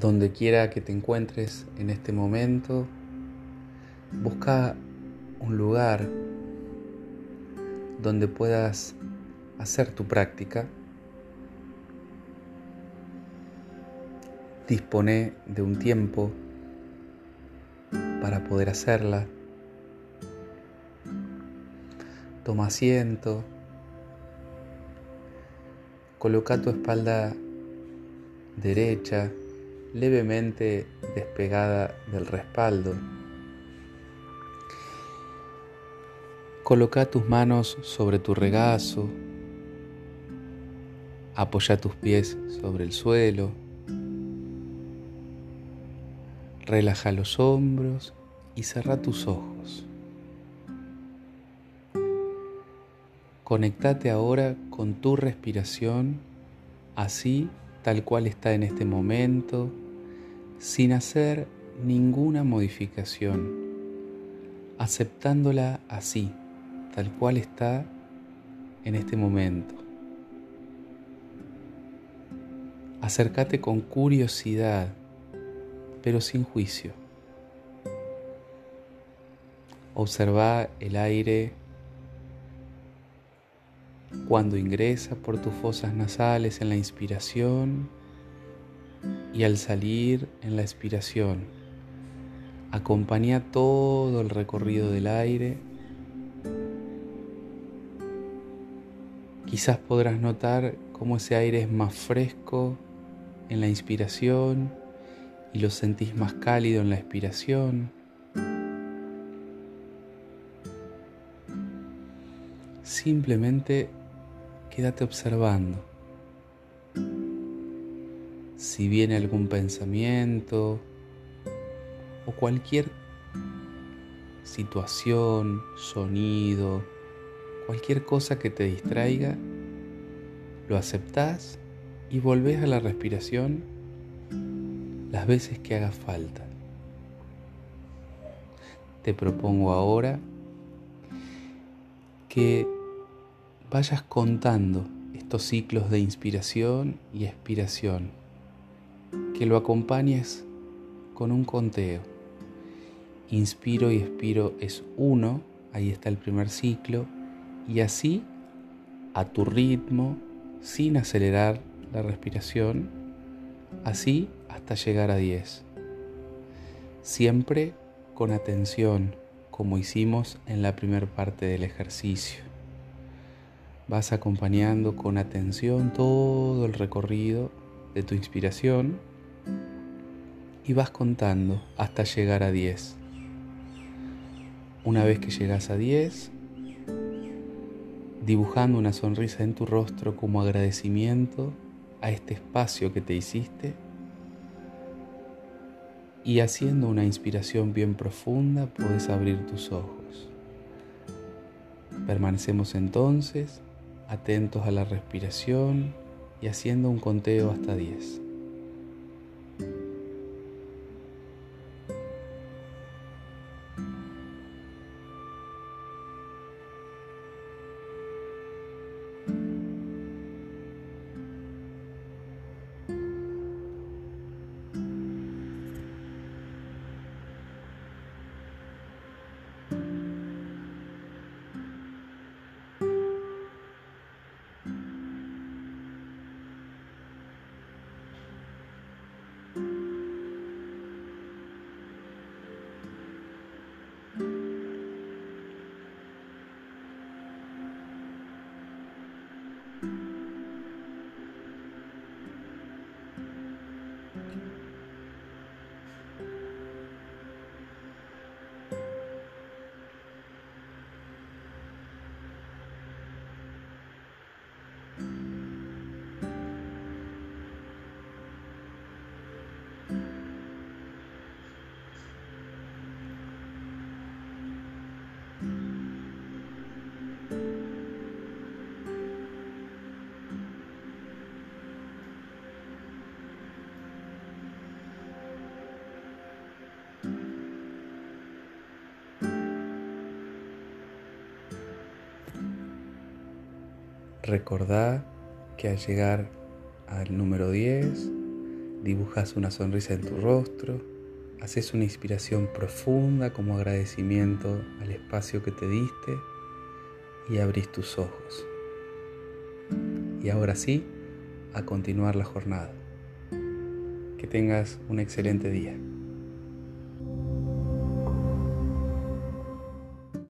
donde quiera que te encuentres en este momento, busca un lugar donde puedas hacer tu práctica. Dispone de un tiempo para poder hacerla. Toma asiento. Coloca tu espalda derecha levemente despegada del respaldo. Coloca tus manos sobre tu regazo. Apoya tus pies sobre el suelo. Relaja los hombros y cerra tus ojos. Conectate ahora con tu respiración así tal cual está en este momento, sin hacer ninguna modificación, aceptándola así, tal cual está en este momento. Acércate con curiosidad, pero sin juicio. Observa el aire cuando ingresa por tus fosas nasales en la inspiración y al salir en la expiración. Acompaña todo el recorrido del aire. Quizás podrás notar cómo ese aire es más fresco en la inspiración y lo sentís más cálido en la expiración. Simplemente quédate observando. Si viene algún pensamiento o cualquier situación, sonido, cualquier cosa que te distraiga, lo aceptás y volvés a la respiración las veces que haga falta. Te propongo ahora que vayas contando estos ciclos de inspiración y expiración, que lo acompañes con un conteo. Inspiro y expiro es uno, ahí está el primer ciclo, y así, a tu ritmo, sin acelerar la respiración, así hasta llegar a 10. Siempre con atención, como hicimos en la primera parte del ejercicio. Vas acompañando con atención todo el recorrido de tu inspiración y vas contando hasta llegar a 10. Una vez que llegas a 10, dibujando una sonrisa en tu rostro como agradecimiento a este espacio que te hiciste y haciendo una inspiración bien profunda puedes abrir tus ojos. Permanecemos entonces atentos a la respiración y haciendo un conteo hasta 10. Recordá que al llegar al número 10 dibujas una sonrisa en tu rostro, haces una inspiración profunda como agradecimiento al espacio que te diste y abrís tus ojos. Y ahora sí, a continuar la jornada. Que tengas un excelente día.